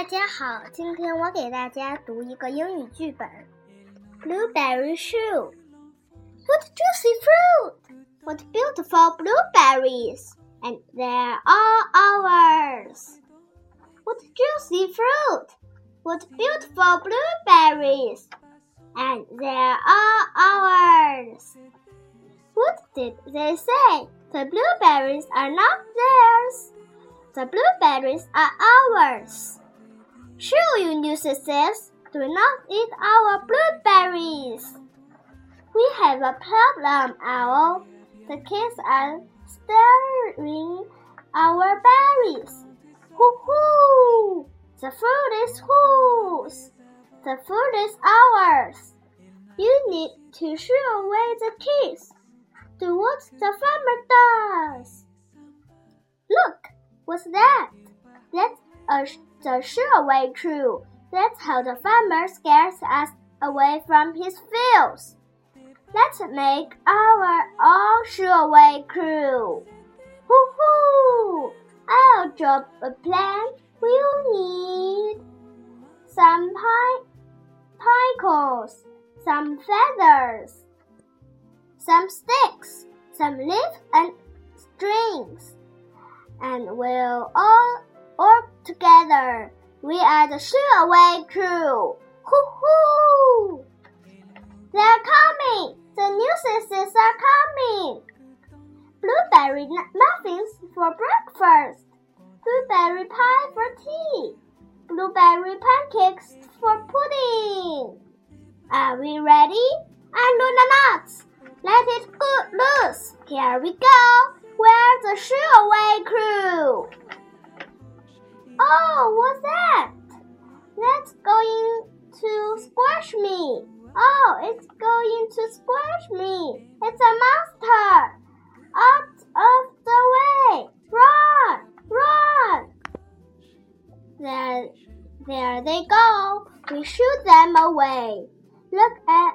大家好，今天我给大家读一个英语剧本。Blueberry Shoo. What juicy fruit! What beautiful blueberries! And they're all ours. What juicy fruit! What beautiful blueberries! And they're all ours. What did they say? The blueberries are not theirs. The blueberries are ours. Shoo, you nuisances! Do not eat our blueberries. We have a problem, Owl. The kids are stealing our berries. Hoo hoo! The fruit is whose? The fruit is ours. You need to shoo away the kids. Do what the farmer does. Look, what's that? That's a, the sure way crew. That's how the farmer scares us away from his fields. Let's make our all sure way crew. Hoo hoo! I'll drop a plan. We'll need some pine, pine cones, some feathers, some sticks, some leaves and strings, and we'll all work together. We are the away crew. Hoo hoo! They're coming! The nuisances are coming! Blueberry muffins for breakfast. Blueberry pie for tea. Blueberry pancakes for pudding. Are we ready? I'm Luna Nuts. Let it go loose. Here we go. We're the away crew. Oh, what's that? That's going to squash me. Oh, it's going to squash me. It's a monster. Out of the way. Run, run. There, there they go. We shoot them away. Look at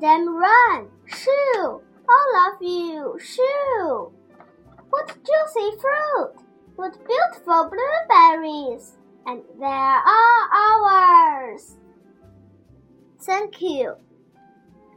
them run. Shoo, all of you, shoo. What juicy fruit. What beautiful blueberries. And they're ours. Thank you.